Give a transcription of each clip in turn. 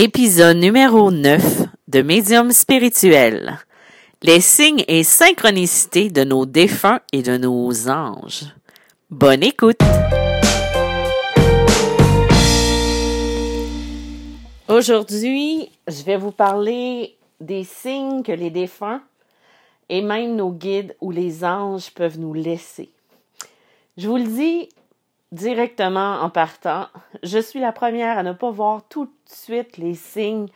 Épisode numéro 9 de Médium spirituel. Les signes et synchronicités de nos défunts et de nos anges. Bonne écoute! Aujourd'hui, je vais vous parler des signes que les défunts et même nos guides ou les anges peuvent nous laisser. Je vous le dis, directement en partant. Je suis la première à ne pas voir tout de suite les signes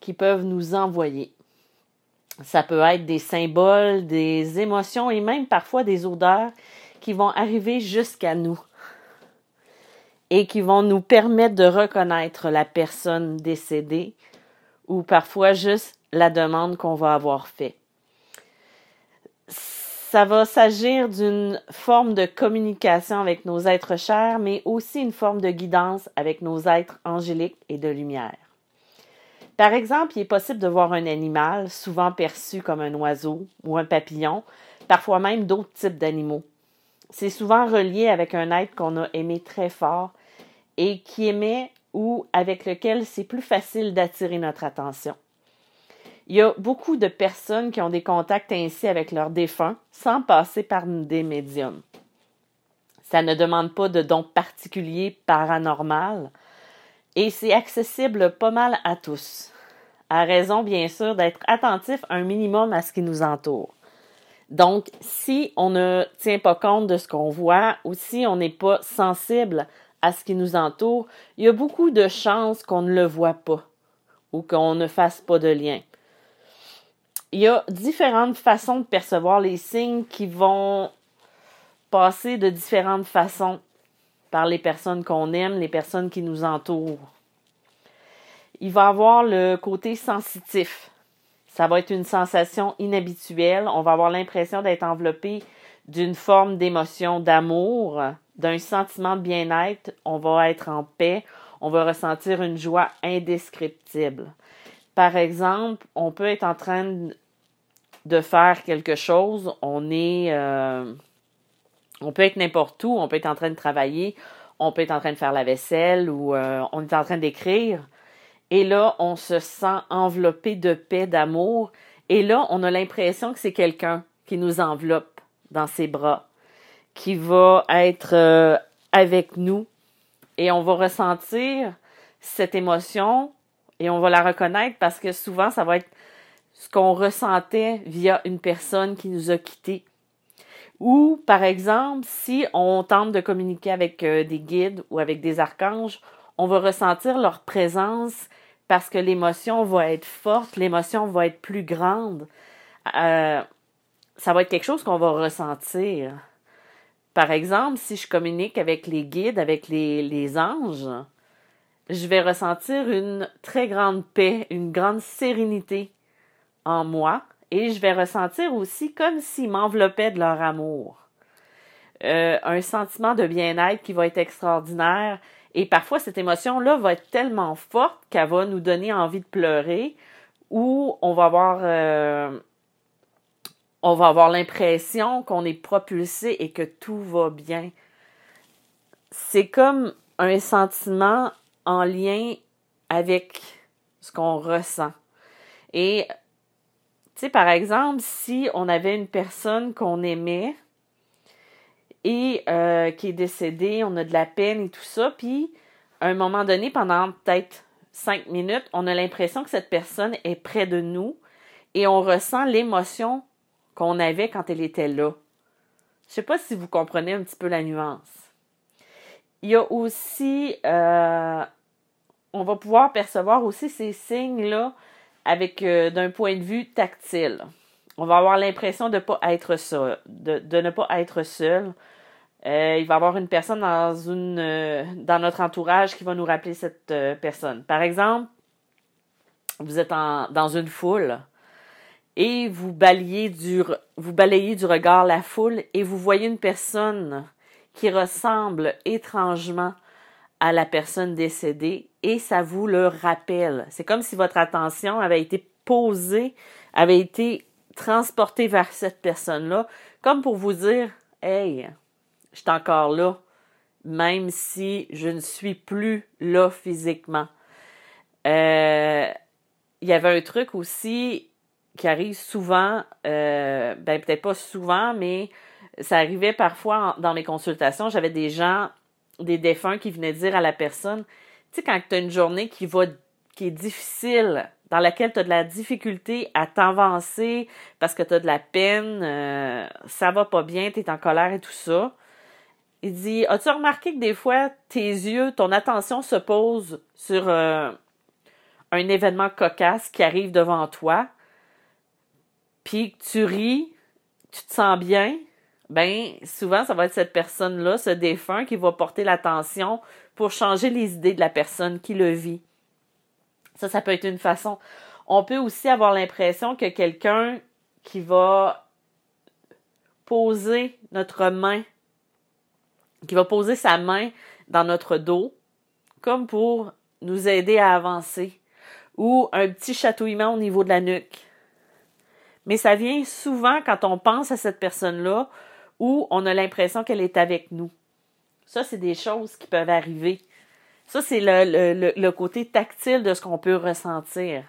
qui peuvent nous envoyer. Ça peut être des symboles, des émotions et même parfois des odeurs qui vont arriver jusqu'à nous et qui vont nous permettre de reconnaître la personne décédée ou parfois juste la demande qu'on va avoir faite ça va s'agir d'une forme de communication avec nos êtres chers, mais aussi une forme de guidance avec nos êtres angéliques et de lumière. Par exemple, il est possible de voir un animal, souvent perçu comme un oiseau ou un papillon, parfois même d'autres types d'animaux. C'est souvent relié avec un être qu'on a aimé très fort et qui aimait ou avec lequel c'est plus facile d'attirer notre attention. Il y a beaucoup de personnes qui ont des contacts ainsi avec leurs défunts sans passer par des médiums. Ça ne demande pas de dons particuliers paranormal et c'est accessible pas mal à tous, à raison bien sûr d'être attentif un minimum à ce qui nous entoure. Donc, si on ne tient pas compte de ce qu'on voit ou si on n'est pas sensible à ce qui nous entoure, il y a beaucoup de chances qu'on ne le voit pas ou qu'on ne fasse pas de lien il y a différentes façons de percevoir les signes qui vont passer de différentes façons par les personnes qu'on aime, les personnes qui nous entourent. Il va avoir le côté sensitif. Ça va être une sensation inhabituelle. On va avoir l'impression d'être enveloppé d'une forme d'émotion d'amour, d'un sentiment de bien-être. On va être en paix. On va ressentir une joie indescriptible. Par exemple, on peut être en train de faire quelque chose, euh, on peut être n'importe où, on peut être en train de travailler, on peut être en train de faire la vaisselle ou euh, on est en train d'écrire. Et là, on se sent enveloppé de paix, d'amour. Et là, on a l'impression que c'est quelqu'un qui nous enveloppe dans ses bras, qui va être euh, avec nous. Et on va ressentir cette émotion et on va la reconnaître parce que souvent, ça va être ce qu'on ressentait via une personne qui nous a quittés. Ou, par exemple, si on tente de communiquer avec euh, des guides ou avec des archanges, on va ressentir leur présence parce que l'émotion va être forte, l'émotion va être plus grande. Euh, ça va être quelque chose qu'on va ressentir. Par exemple, si je communique avec les guides, avec les, les anges, je vais ressentir une très grande paix, une grande sérénité en moi et je vais ressentir aussi comme s'ils m'enveloppaient de leur amour. Euh, un sentiment de bien-être qui va être extraordinaire. Et parfois, cette émotion-là va être tellement forte qu'elle va nous donner envie de pleurer ou on va avoir, euh, on va avoir l'impression qu'on est propulsé et que tout va bien. C'est comme un sentiment en lien avec ce qu'on ressent. Et tu sais, par exemple, si on avait une personne qu'on aimait et euh, qui est décédée, on a de la peine et tout ça, puis à un moment donné, pendant peut-être cinq minutes, on a l'impression que cette personne est près de nous et on ressent l'émotion qu'on avait quand elle était là. Je sais pas si vous comprenez un petit peu la nuance. Il y a aussi, euh, on va pouvoir percevoir aussi ces signes-là avec euh, d'un point de vue tactile. On va avoir l'impression de pas être seul, de, ne pas être seul. Euh, il va y avoir une personne dans une dans notre entourage qui va nous rappeler cette personne. Par exemple, vous êtes dans une foule et vous du vous balayez du regard la foule et vous voyez une personne qui ressemble étrangement à la personne décédée et ça vous le rappelle. C'est comme si votre attention avait été posée, avait été transportée vers cette personne-là, comme pour vous dire Hey, je suis encore là, même si je ne suis plus là physiquement. Euh, il y avait un truc aussi qui arrive souvent, euh, ben peut-être pas souvent, mais ça arrivait parfois dans mes consultations. J'avais des gens, des défunts qui venaient dire à la personne, tu sais, quand tu as une journée qui va, qui est difficile, dans laquelle tu as de la difficulté à t'avancer parce que tu as de la peine, euh, ça va pas bien, tu es en colère et tout ça. Il dit As-tu remarqué que des fois, tes yeux, ton attention se pose sur euh, un événement cocasse qui arrive devant toi, puis tu ris, tu te sens bien, ben souvent ça va être cette personne-là, ce défunt, qui va porter l'attention pour changer les idées de la personne qui le vit. Ça, ça peut être une façon. On peut aussi avoir l'impression que quelqu'un qui va poser notre main, qui va poser sa main dans notre dos, comme pour nous aider à avancer, ou un petit chatouillement au niveau de la nuque. Mais ça vient souvent quand on pense à cette personne-là ou on a l'impression qu'elle est avec nous. Ça, c'est des choses qui peuvent arriver. Ça, c'est le, côté tactile de ce qu'on peut ressentir.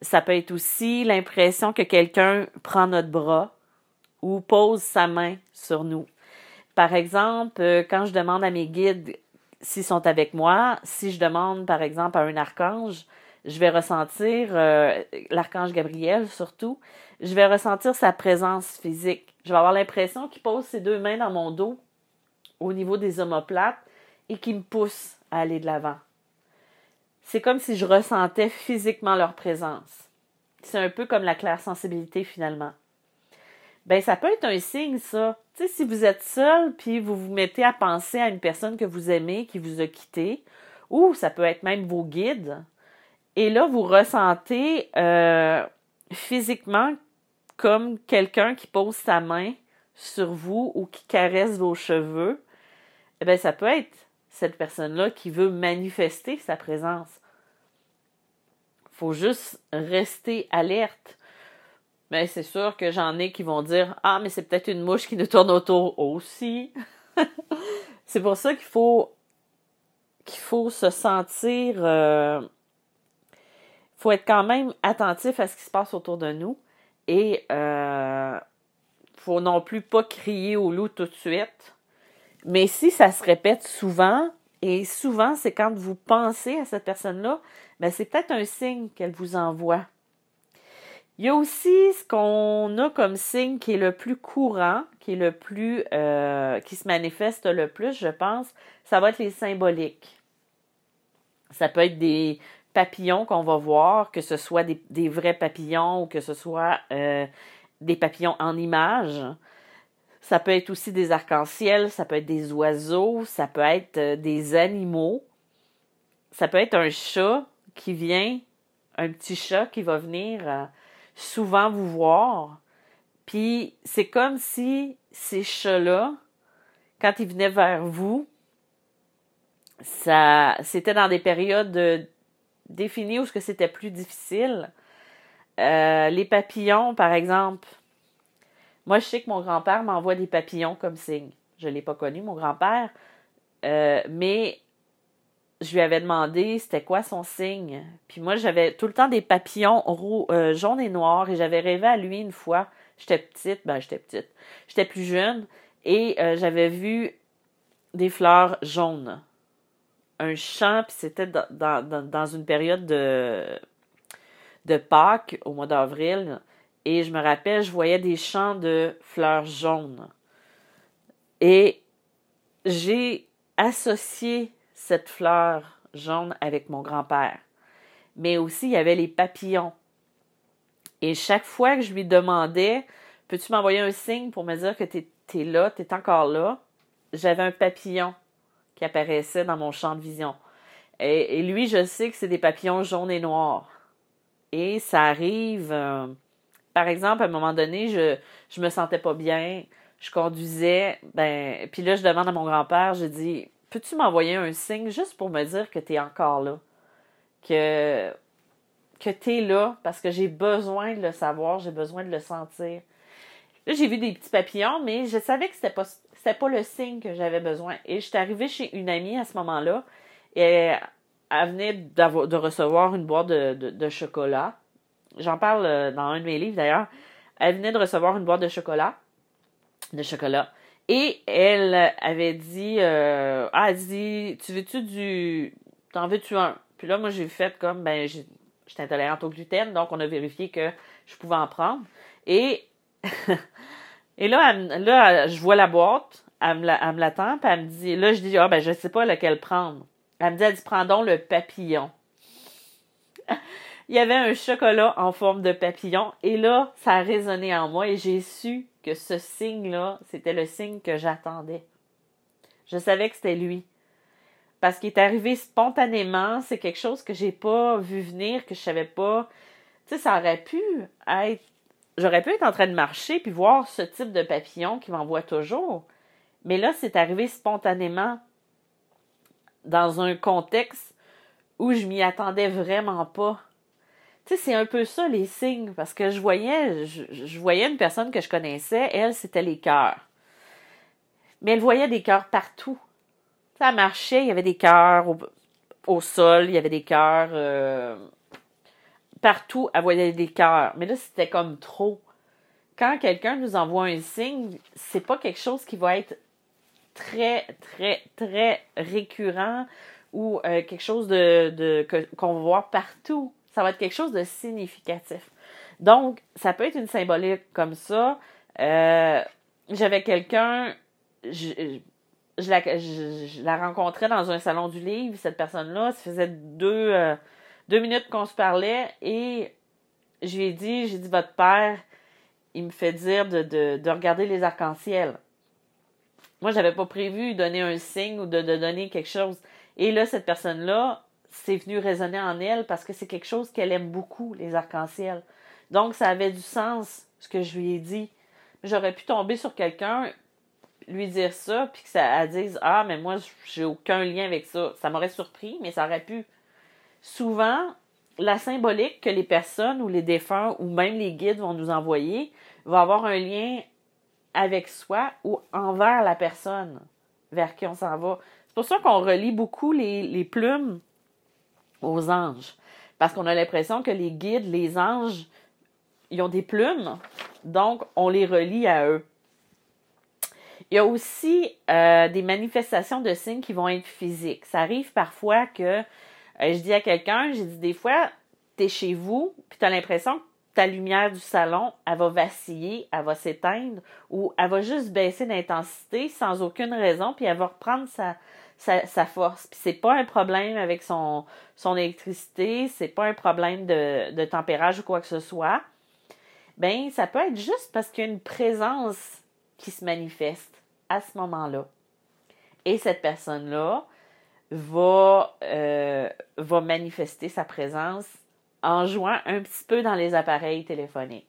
Ça peut être aussi l'impression que quelqu'un prend notre bras ou pose sa main sur nous. Par exemple, euh, quand je demande à mes guides s'ils sont avec moi, si je demande par exemple à un archange, je vais ressentir, euh, l'archange Gabriel surtout, je vais ressentir sa présence physique. Je vais avoir l'impression qu'il pose ses deux mains dans mon dos au niveau des omoplates et qu'il me pousse à aller de l'avant. C'est comme si je ressentais physiquement leur présence. C'est un peu comme la claire sensibilité finalement. Ben ça peut être un signe ça. Tu sais si vous êtes seul puis vous vous mettez à penser à une personne que vous aimez qui vous a quitté ou ça peut être même vos guides. Et là vous ressentez euh, physiquement comme quelqu'un qui pose sa main sur vous ou qui caresse vos cheveux. Eh bien, ça peut être cette personne-là qui veut manifester sa présence. faut juste rester alerte. Mais c'est sûr que j'en ai qui vont dire Ah, mais c'est peut-être une mouche qui nous tourne autour aussi. c'est pour ça qu'il faut qu'il faut se sentir Il euh, faut être quand même attentif à ce qui se passe autour de nous et euh, faut non plus pas crier au loup tout de suite mais si ça se répète souvent, et souvent c'est quand vous pensez à cette personne-là, ben c'est peut-être un signe qu'elle vous envoie. Il y a aussi ce qu'on a comme signe qui est le plus courant, qui est le plus euh, qui se manifeste le plus, je pense, ça va être les symboliques. Ça peut être des papillons qu'on va voir, que ce soit des, vrais papillons ou que ce soit euh, des papillons en images. Ça peut être aussi des arcs-en-ciel, ça peut être des oiseaux, ça peut être euh, des animaux. Ça peut être un chat qui vient, un petit chat qui va venir euh, souvent vous voir. Puis c'est comme si ces chats-là, quand ils venaient vers vous, ça c'était dans des périodes euh, définies où c'était plus difficile. les papillons, par exemple, moi, je sais que mon grand-père m'envoie des papillons comme signe. Je ne l'ai pas connu, mon grand-père, euh, mais je lui avais demandé c'était quoi son signe. Puis moi, j'avais tout le temps des papillons euh, jaunes et noirs et j'avais rêvé à lui une fois. J'étais petite, ben j'étais petite. J'étais plus jeune et euh, j'avais vu des fleurs jaunes. Un champ, puis c'était dans, une période de, de Pâques au mois d'avril. Et je me rappelle, je voyais des champs de fleurs jaunes. Et j'ai associé cette fleur jaune avec mon grand-père. Mais aussi, il y avait les papillons. Et chaque fois que je lui demandais, peux-tu m'envoyer un signe pour me dire que tu es, là, tu es encore là, j'avais un papillon qui apparaissait dans mon champ de vision. Et, lui, je sais que c'est des papillons jaunes et noirs. Et ça arrive, euh, par exemple, à un moment donné, je, je me sentais pas bien, je conduisais, ben, puis là, je demande à mon grand-père, je dis, peux-tu m'envoyer un signe juste pour me dire que tu es encore là? Que, que tu es là parce que j'ai besoin de le savoir, j'ai besoin de le sentir. Là, j'ai vu des petits papillons, mais je savais que c'était pas, c'était pas le signe que j'avais besoin. Et je suis arrivée chez une amie à ce moment-là, et elle venait de recevoir une boîte de, de, chocolat. J'en parle euh, dans un de mes livres d'ailleurs. Elle venait de recevoir une boîte de chocolat. De chocolat. Et elle avait dit, euh, ah, elle dit, tu veux-tu du, t'en veux-tu un? Puis là, moi, j'ai fait comme, ben, j'étais intolérante au gluten, donc on a vérifié que je pouvais en prendre. Et, et là, je vois la boîte, elle me, l'attend, puis elle me dit, là, je dis, ah, ben, je sais pas lequel prendre. Elle me dit, elle dit, prends donc le papillon. Il y avait un chocolat en forme de papillon, et là, ça a résonné en moi, et j'ai su que ce signe-là, c'était le signe que j'attendais. Je savais que c'était lui. Parce qu'il est arrivé spontanément, c'est quelque chose que j'ai pas vu venir, que je savais pas. Tu sais, ça aurait pu être. J'aurais pu être en train de marcher puis voir ce type de papillon qui m'envoie toujours. Mais là, c'est arrivé spontanément dans un contexte où je m'y attendais vraiment pas. Tu sais, c'est un peu ça les signes, parce que je voyais, je, voyais une personne que je connaissais, elle, c'était les cœurs. Mais elle voyait des cœurs partout. Ça marchait, il y avait des cœurs au, sol, il y avait des cœurs euh, partout, elle voyait des cœurs. Mais là, c'était comme trop. Quand quelqu'un nous envoie un signe, c'est pas quelque chose qui va être très, très, très récurrent ou euh, quelque chose de, de qu'on va voir partout. Ça va être quelque chose de significatif. Donc, ça peut être une symbolique comme ça. Euh, j'avais quelqu'un, je, la, je, rencontrais dans un salon du livre, cette personne-là. Ça faisait deux, euh, deux minutes qu'on se parlait et je lui ai dit, j'ai dit, votre père, il me fait dire de, de, de regarder les arcs-en-ciel. Moi, j'avais pas prévu donner un signe ou de, de donner quelque chose. Et là, cette personne-là, c'est venu résonner en elle parce que c'est quelque chose qu'elle aime beaucoup, les arcs-en-ciel. Donc, ça avait du sens, ce que je lui ai dit. J'aurais pu tomber sur quelqu'un, lui dire ça, puis que ça dise Ah, mais moi, j'ai aucun lien avec ça. Ça m'aurait surpris, mais ça aurait pu. Souvent, la symbolique que les personnes ou les défunts ou même les guides vont nous envoyer va avoir un lien avec soi ou envers la personne vers qui on s'en va. C'est pour ça qu'on relie beaucoup les, plumes aux anges. Parce qu'on a l'impression que les guides, les anges, ils ont des plumes, donc on les relie à eux. Il y a aussi euh, des manifestations de signes qui vont être physiques. Ça arrive parfois que euh, je dis à quelqu'un, j'ai dit des fois, tu es chez vous, puis tu as l'impression que ta lumière du salon, elle va vaciller, elle va s'éteindre, ou elle va juste baisser d'intensité sans aucune raison, puis elle va reprendre sa, force. Puis c'est pas un problème avec son, son électricité, c'est pas un problème de, de tempérage ou quoi que ce soit. Ben, ça peut être juste parce qu'il y a une présence qui se manifeste à ce moment-là. Et cette personne-là va, euh, va manifester sa présence en jouant un petit peu dans les appareils téléphoniques.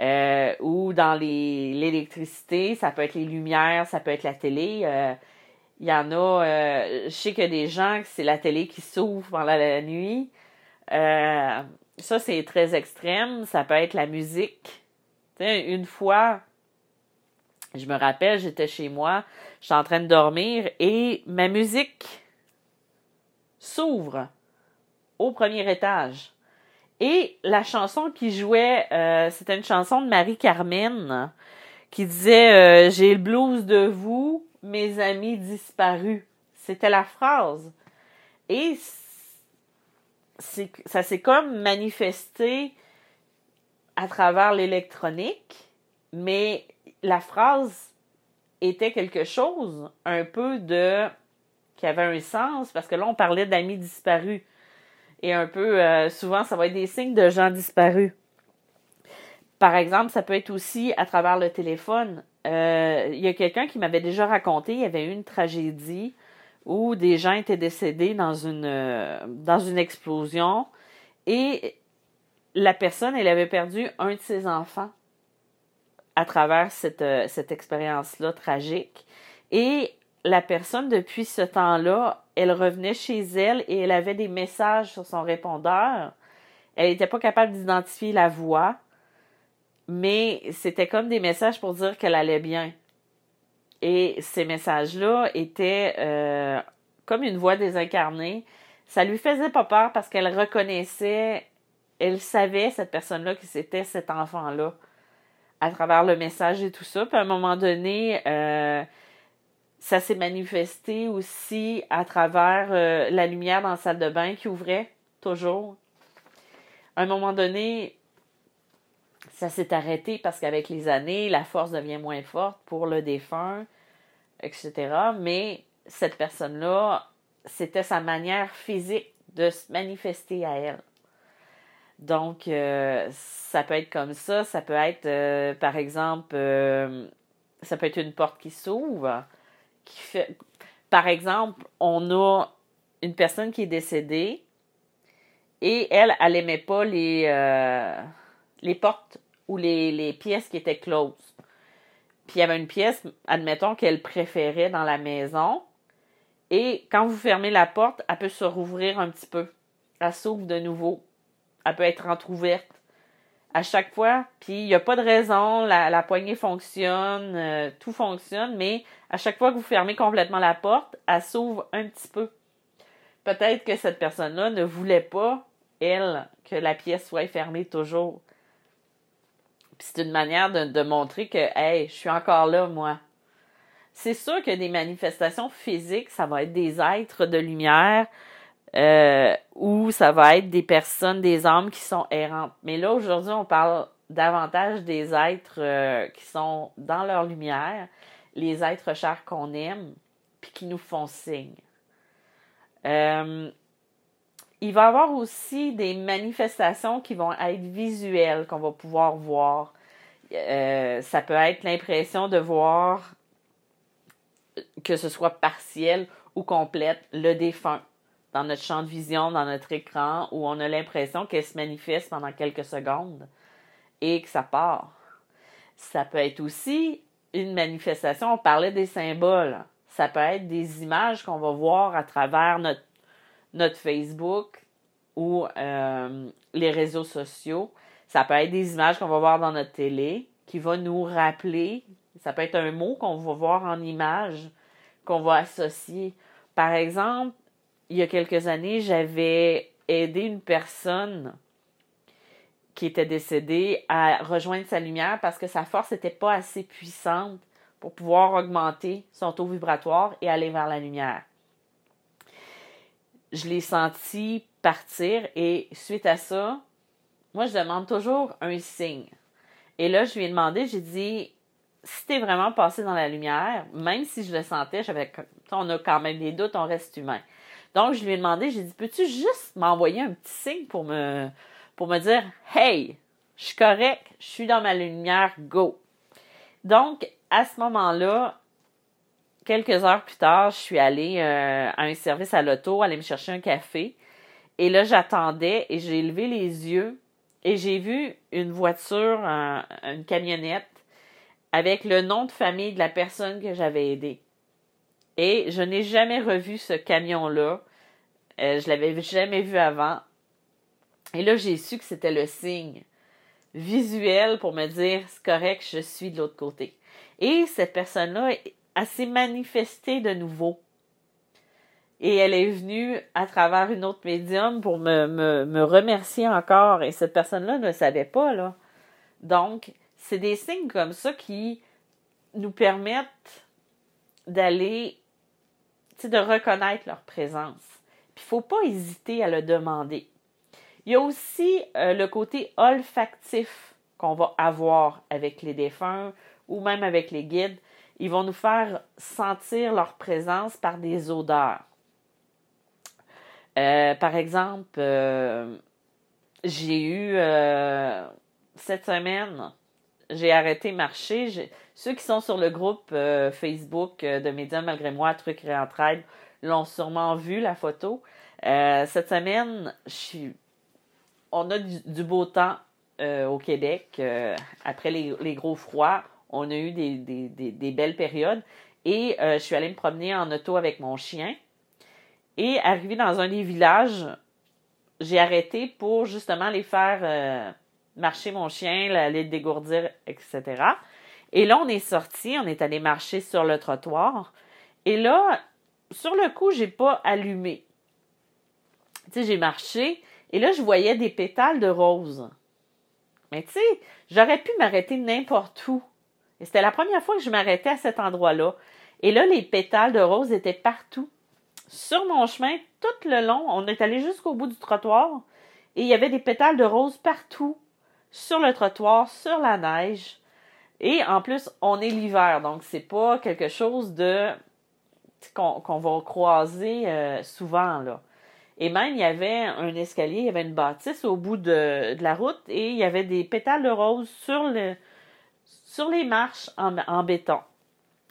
Euh, ou dans l'électricité, ça peut être les lumières, ça peut être la télé. Euh, il y en a, euh, je sais a des gens que c'est la télé qui s'ouvre pendant la nuit. Euh, ça, c'est très extrême. Ça peut être la musique. une fois, je me rappelle, j'étais chez moi, j'étais en train de dormir et ma musique s'ouvre au premier étage. Et la chanson qui jouait, euh, c'était une chanson de Marie-Carmen qui disait J'ai le blues de vous, mes amis disparus. C'était la phrase. Et ça s'est comme manifesté à travers l'électronique, mais la phrase était quelque chose un peu de qui avait un sens parce que là on parlait d'amis disparus et un peu euh, souvent ça va être des signes de gens disparus. Par exemple, ça peut être aussi à travers le téléphone. Euh, il y a quelqu'un qui m'avait déjà raconté, il y avait eu une tragédie où des gens étaient décédés dans une, euh, explosion et la personne, elle avait perdu un de ses enfants à travers cette, cette expérience-là tragique. Et la personne, depuis ce temps-là, elle revenait chez elle et elle avait des messages sur son répondeur. Elle n'était pas capable d'identifier la voix mais c'était comme des messages pour dire qu'elle allait bien. Et ces messages-là étaient euh, comme une voix désincarnée. Ça lui faisait pas peur parce qu'elle reconnaissait, elle savait, cette personne-là, que c'était cet enfant-là à travers le message et tout ça. Puis à un moment donné, euh, ça s'est manifesté aussi à travers euh, la lumière dans la salle de bain qui ouvrait toujours. À un moment donné, ça s'est arrêté parce qu'avec les années, la force devient moins forte pour le défunt, etc. Mais cette personne-là, c'était sa manière physique de se manifester à elle. Donc, euh, ça peut être comme ça. Ça peut être, euh, par exemple, ça peut être une porte qui s'ouvre. Par exemple, on a une personne qui est décédée et elle, elle n'aimait pas les, les portes ou les, les pièces qui étaient closes. Puis il y avait une pièce, admettons, qu'elle préférait dans la maison. Et quand vous fermez la porte, elle peut se rouvrir un petit peu. Elle s'ouvre de nouveau elle peut être entrouverte à chaque fois. Puis il n'y a pas de raison, la, poignée fonctionne, euh, tout fonctionne, mais à chaque fois que vous fermez complètement la porte, elle s'ouvre un petit peu. Peut-être que cette personne-là ne voulait pas, elle, que la pièce soit fermée toujours. Puis c'est une manière de, de montrer que, hey, je suis encore là, moi. C'est sûr que des manifestations physiques, ça va être des êtres de lumière, euh, ou ça va être des personnes, des âmes qui sont errantes. Mais là, aujourd'hui, on parle davantage des êtres euh, qui sont dans leur lumière, les êtres chers qu'on aime, puis qui nous font signe. Euh, il va y avoir aussi des manifestations qui vont être visuelles, qu'on va pouvoir voir. ça peut être l'impression de voir, que ce soit partiel ou complète, le défunt dans notre champ de vision, dans notre écran, où on a l'impression qu'elle se manifeste pendant quelques secondes et que ça part. Ça peut être aussi une manifestation, on parlait des symboles. Ça peut être des images qu'on va voir à travers notre, Facebook ou euh, les réseaux sociaux. Ça peut être des images qu'on va voir dans notre télé qui va nous rappeler. Ça peut être un mot qu'on va voir en image qu'on va associer. Par exemple, il y a quelques années, j'avais aidé une personne qui était décédée à rejoindre sa lumière parce que sa force n'était pas assez puissante pour pouvoir augmenter son taux vibratoire et aller vers la lumière. Je l'ai senti partir et suite à ça, moi je demande toujours un signe. Et là, je lui ai demandé, j'ai dit, si tu es vraiment passé dans la lumière, même si je le sentais, j'avais, on a quand même des doutes, on reste humain. Donc, je lui ai demandé, j'ai dit, peux-tu juste m'envoyer un petit signe pour me, pour me dire, hey, je suis correct, je suis dans ma lumière, go. Donc, à ce moment-là, quelques heures plus tard, je suis allée euh, à un service à l'auto, aller me chercher un café. Et là, j'attendais et j'ai levé les yeux et j'ai vu une voiture, une camionnette, avec le nom de famille de la personne que j'avais aidée. Et je n'ai jamais revu ce camion-là. Euh, je l'avais jamais vu avant. Et là, j'ai su que c'était le signe visuel pour me dire c'est correct, je suis de l'autre côté. Et cette personne-là, elle s'est manifestée de nouveau. Et elle est venue à travers une autre médium pour me, me, me remercier encore. Et cette personne-là ne savait pas, là. Donc, c'est des signes comme ça qui nous permettent d'aller de reconnaître leur présence. Il faut pas hésiter à le demander. Il y a aussi euh, le côté olfactif qu'on va avoir avec les défunts ou même avec les guides. Ils vont nous faire sentir leur présence par des odeurs. Euh, par exemple, euh, j'ai eu cette semaine, j'ai arrêté marcher. Ceux qui sont sur le groupe euh, Facebook euh, de Médias malgré moi, Trucs Réentraide, l'ont sûrement vu la photo. Euh, cette semaine, on a du, beau temps au Québec. après les, gros froids, on a eu des, belles périodes. Et je suis allée me promener en auto avec mon chien. Et arrivé dans un des villages, j'ai arrêté pour justement les faire marcher mon chien, aller le dégourdir, etc. Et là, on est sorti, on est allé marcher sur le trottoir. Et là, sur le coup, j'ai pas allumé. Tu sais, j'ai marché et là, je voyais des pétales de rose. Mais tu sais, j'aurais pu m'arrêter n'importe où. Et c'était la première fois que je m'arrêtais à cet endroit-là. Et là, les pétales de rose étaient partout. Sur mon chemin, tout le long, on est allé jusqu'au bout du trottoir et il y avait des pétales de rose partout. Sur le trottoir, sur la neige. Et en plus, on est l'hiver, donc c'est pas quelque chose de qu'on va croiser euh, souvent là. Et même, il y avait un escalier, il y avait une bâtisse au bout de, la route et il y avait des pétales de rose sur, le, sur les marches en, en béton.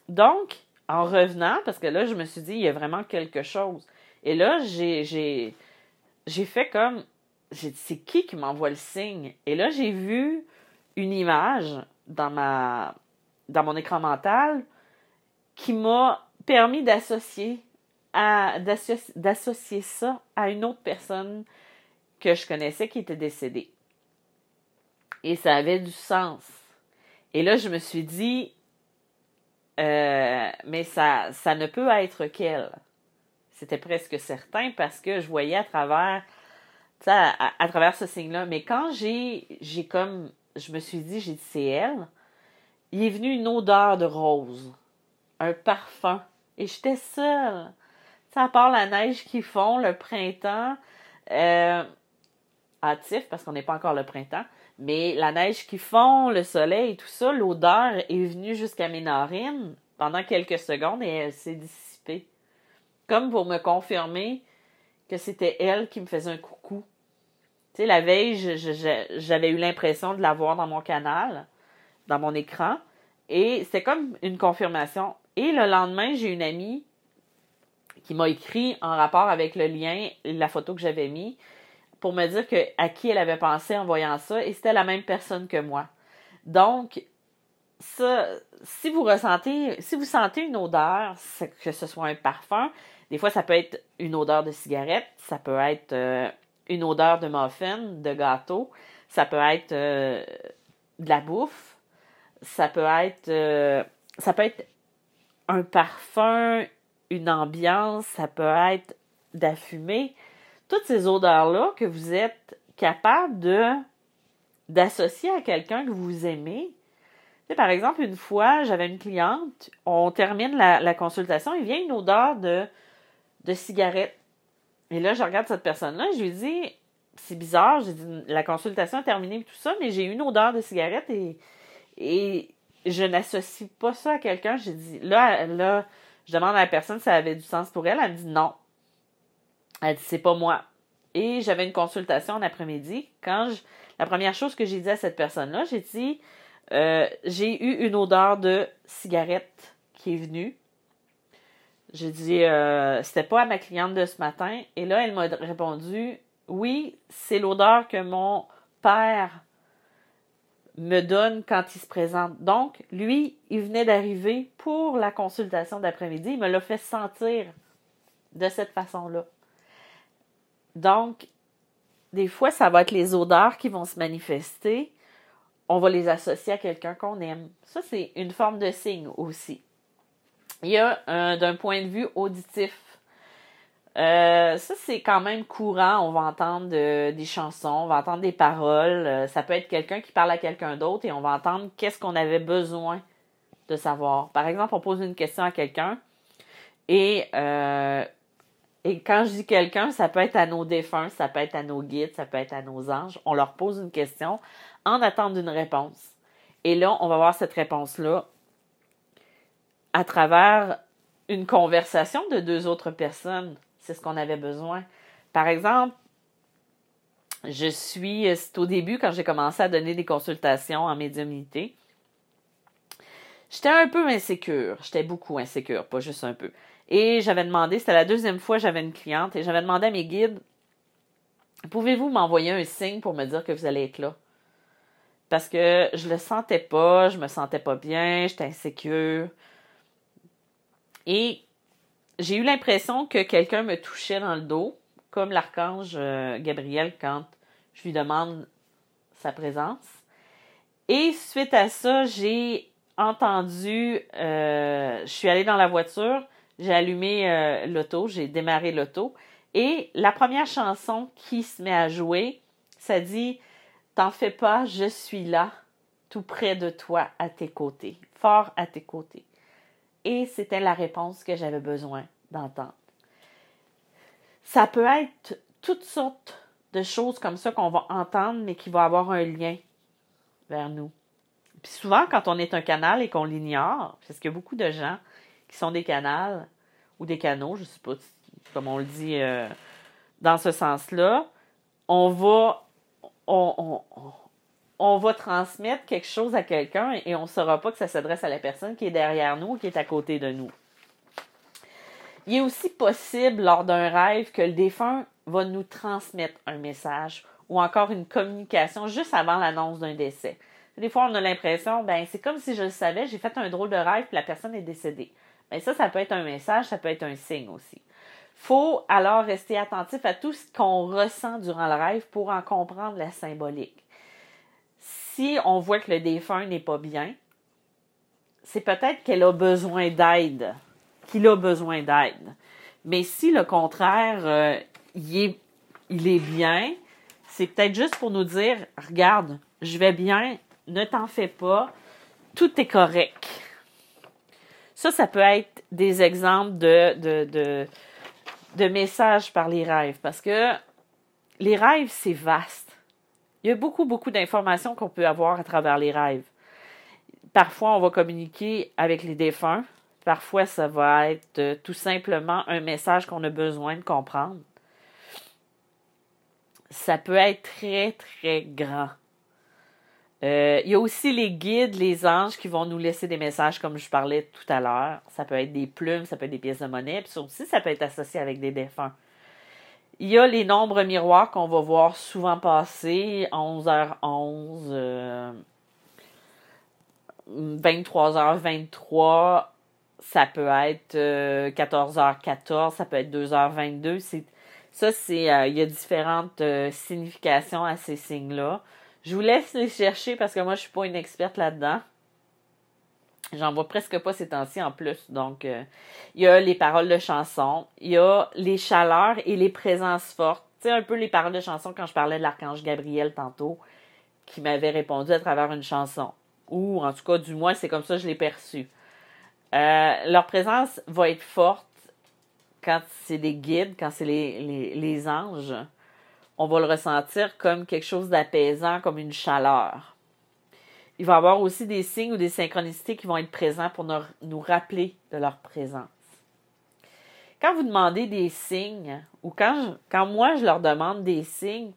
Donc, en revenant, parce que là, je me suis dit, il y a vraiment quelque chose. Et là, j'ai, fait comme, c'est qui qui m'envoie le signe? Et là, j'ai vu une image dans ma, dans mon écran mental qui m'a permis d'associer d'associer ça à une autre personne que je connaissais qui était décédée. Et ça avait du sens. Et là, je me suis dit, euh, mais ça, ça ne peut être qu'elle. C'était presque certain parce que je voyais à travers, travers ce signe-là. Mais quand j'ai, j'ai comme, je me suis dit, j'ai dit, c'est elle, il est venu une odeur de rose, un parfum. Et j'étais seule à part la neige qui fond, le printemps, euh, hâtif, parce qu'on n'est pas encore le printemps, mais la neige qui fond, le soleil et tout ça, l'odeur est venue jusqu'à mes narines pendant quelques secondes et elle s'est dissipée. Comme pour me confirmer que c'était elle qui me faisait un coucou. La veille, j'avais eu l'impression de la voir dans mon canal, dans mon écran, et c'était comme une confirmation. Et le lendemain, j'ai une amie qui m'a écrit en rapport avec le lien, la photo que j'avais mis, pour me dire à qui elle avait pensé en voyant ça, et c'était la même personne que moi. Donc, ça, si vous ressentez, si vous sentez une odeur, que ce soit un parfum, des fois ça peut être une odeur de cigarette, ça peut être euh, une odeur de muffin, de gâteau, ça peut être euh, de la bouffe, ça peut être, euh, ça peut être un parfum, une ambiance, ça peut être d'affumer. Toutes ces odeurs-là que vous êtes capable de d'associer à quelqu'un que vous aimez. par exemple, une fois, j'avais une cliente, on termine la, consultation, il vient une odeur de, de cigarette. Et là, je regarde cette personne-là, je lui dis, c'est bizarre, j'ai dit, la consultation est terminée et tout ça, mais j'ai une odeur de cigarette et, et je n'associe pas ça à quelqu'un. J'ai dit, là, là, je demande à la personne si ça avait du sens pour elle. Elle me dit non. Elle dit c'est pas moi. Et j'avais une consultation en après-midi. Quand je, la première chose que j'ai dit à cette personne-là, j'ai dit euh, j'ai eu une odeur de cigarette qui est venue. J'ai dit euh, c'était pas à ma cliente de ce matin. Et là, elle m'a répondu oui, c'est l'odeur que mon père me donne quand il se présente. Donc, lui, il venait d'arriver pour la consultation d'après-midi. Il me l'a fait sentir de cette façon-là. Donc, des fois, ça va être les odeurs qui vont se manifester. On va les associer à quelqu'un qu'on aime. Ça, c'est une forme de signe aussi. Il y a, d'un point de vue auditif, euh, ça, c'est quand même courant. On va entendre des chansons, on va entendre des paroles. Euh, ça peut être quelqu'un qui parle à quelqu'un d'autre et on va entendre qu'est-ce qu'on avait besoin de savoir. Par exemple, on pose une question à quelqu'un et, euh, et quand je dis quelqu'un, ça peut être à nos défunts, ça peut être à nos guides, ça peut être à nos anges. On leur pose une question en attendant d'une réponse. Et là, on va voir cette réponse-là à travers une conversation de deux autres personnes c'est ce qu'on avait besoin. Par exemple, je suis, c'est au début quand j'ai commencé à donner des consultations en médiumnité. J'étais un peu insécure. J'étais beaucoup insécure, pas juste un peu. Et j'avais demandé, c'était la deuxième fois que j'avais une cliente, et j'avais demandé à mes guides Pouvez-vous m'envoyer un signe pour me dire que vous allez être là? Parce que je le sentais pas, je me sentais pas bien, j'étais insécure. Et j'ai eu l'impression que quelqu'un me touchait dans le dos, comme l'archange euh, Gabriel quand je lui demande sa présence. Et suite à ça, j'ai entendu, euh, je suis allée dans la voiture, j'ai allumé euh, l'auto, j'ai démarré l'auto, Et la première chanson qui se met à jouer, ça dit T'en fais pas, je suis là, tout près de toi, à tes côtés, fort à tes côtés. Et c'était la réponse que j'avais besoin d'entendre. Ça peut être toutes sortes de choses comme ça qu'on va entendre, mais qui vont avoir un lien vers nous. Puis souvent, quand on est un canal et qu'on l'ignore, parce qu'il y a beaucoup de gens qui sont des canals ou des canaux, je ne sais pas comme on le dit euh, dans ce sens-là, on va, va transmettre quelque chose à quelqu'un et on ne saura pas que ça s'adresse à la personne qui est derrière nous ou qui est à côté de nous. Il est aussi possible lors d'un rêve que le défunt va nous transmettre un message ou encore une communication juste avant l'annonce d'un décès. Des fois, on a l'impression, ben c'est comme si je le savais, j'ai fait un drôle de rêve, puis la personne est décédée. Mais ben, ça, ça peut être un message, ça peut être un signe aussi. Faut alors rester attentif à tout ce qu'on ressent durant le rêve pour en comprendre la symbolique. Si on voit que le défunt n'est pas bien, c'est peut-être qu'elle a besoin d'aide, qu'il a besoin d'aide. Mais si le contraire, euh, il, est, bien, c'est peut-être juste pour nous dire, regarde, je vais bien, ne t'en fais pas, tout est correct. Ça, ça peut être des exemples de, messages par les rêves, parce que les rêves, c'est vaste. Il y a beaucoup, beaucoup d'informations qu'on peut avoir à travers les rêves. Parfois, on va communiquer avec les défunts. Parfois, ça va être euh, tout simplement un message qu'on a besoin de comprendre. Ça peut être très, très grand. Euh, il y a aussi les guides, les anges qui vont nous laisser des messages, comme je parlais tout à l'heure. Ça peut être des plumes, ça peut être des pièces de monnaie, puis ça aussi, ça peut être associé avec des défunts. Il y a les nombres miroirs qu'on va voir souvent passer, 11h11, 23h23, ça peut être 14h14, euh, ça peut être 2h22. ça, c'est, euh, il y a différentes significations à ces signes-là. Je vous laisse les chercher parce que moi, je suis pas une experte là-dedans. J'en vois presque pas ces temps-ci en plus. Donc, euh, il y a les paroles de chansons, il y a les chaleurs et les présences fortes. Tu sais, un peu les paroles de chansons quand je parlais de l'archange Gabriel tantôt, qui m'avait répondu à travers une chanson. Ou, en tout cas, du moins, c'est comme ça que je l'ai perçu. Euh, leur présence va être forte quand c'est des guides, quand c'est les, les anges on va le ressentir comme quelque chose d'apaisant, comme une chaleur. Il va y avoir aussi des signes ou des synchronicités qui vont être présents pour nous rappeler de leur présence. Quand vous demandez des signes, ou quand, moi je leur demande des signes,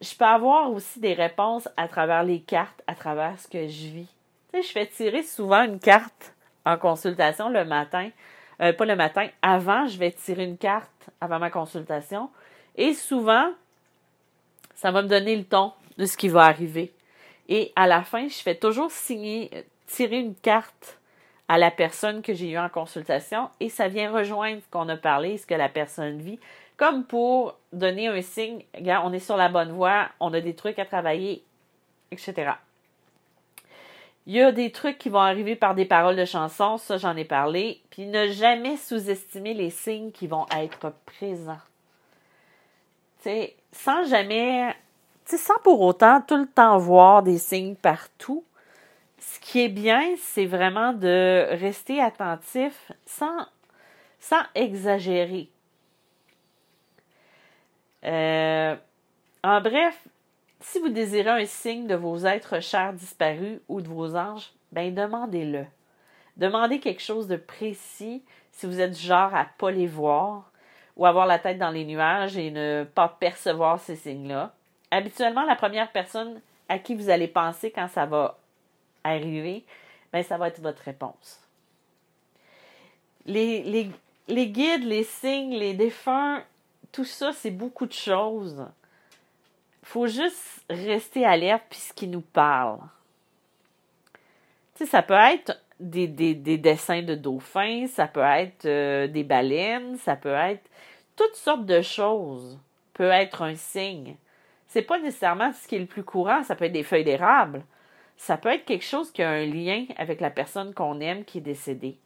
je peux avoir aussi des réponses à travers les cartes, à travers ce que je vis. Tu sais, je fais tirer souvent une carte en consultation le matin. Euh, pas le matin, avant, je vais tirer une carte avant ma consultation et souvent, ça va me donner le ton de ce qui va arriver. Et à la fin, je fais toujours signer, tirer une carte à la personne que j'ai eue en consultation et ça vient rejoindre ce qu'on a parlé, ce que la personne vit, comme pour donner un signe, regarde, on est sur la bonne voie, on a des trucs à travailler, etc. Il y a des trucs qui vont arriver par des paroles de chansons, ça j'en ai parlé, puis ne jamais sous-estimer les signes qui vont être présents. Sans jamais, sans pour autant tout le temps voir des signes partout, ce qui est bien, c'est vraiment de rester attentif sans, exagérer. Euh, en bref, si vous désirez un signe de vos êtres chers disparus ou de vos anges, ben demandez-le. Demandez quelque chose de précis si vous êtes du genre à pas les voir ou avoir la tête dans les nuages et ne pas percevoir ces signes-là. Habituellement, la première personne à qui vous allez penser quand ça va arriver, ben, ça va être votre réponse. Les, guides, les signes, les défunts, tout ça, c'est beaucoup de choses. Il faut juste rester alerte puis ce qui nous parle. Tu sais, ça peut être des, dessins de dauphins, ça peut être euh, des baleines, ça peut être toutes sortes de choses peut être un signe. C'est pas nécessairement ce qui est le plus courant, ça peut être des feuilles d'érable. Ça peut être quelque chose qui a un lien avec la personne qu'on aime qui est décédée.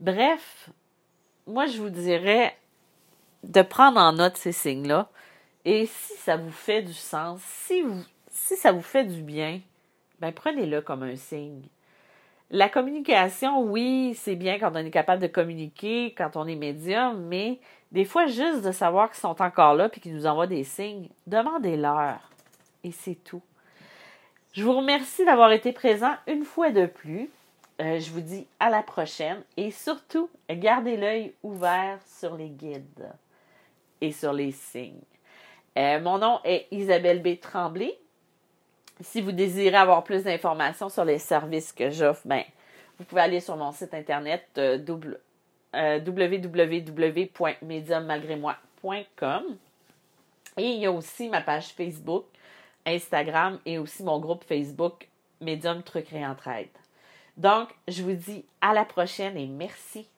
Bref, moi je vous dirais de prendre en note ces signes-là. Et si ça vous fait du sens, si, ça vous fait du bien, ben prenez-le comme un signe. La communication, oui, c'est bien quand on est capable de communiquer, quand on est médium, mais des fois, juste de savoir qu'ils sont encore là et qu'ils nous envoient des signes, demandez-leur. Et c'est tout. Je vous remercie d'avoir été présent une fois de plus. Euh, je vous dis à la prochaine et surtout, gardez l'œil ouvert sur les guides et sur les signes. Euh, mon nom est Isabelle B. Tremblay. Si vous désirez avoir plus d'informations sur les services que j'offre, ben, vous pouvez aller sur mon site internet euh, euh www.mediummalgrémoi.com. Et il y a aussi ma page Facebook, Instagram et aussi mon groupe Facebook Médium Truc et Entraide. Donc, je vous dis à la prochaine et merci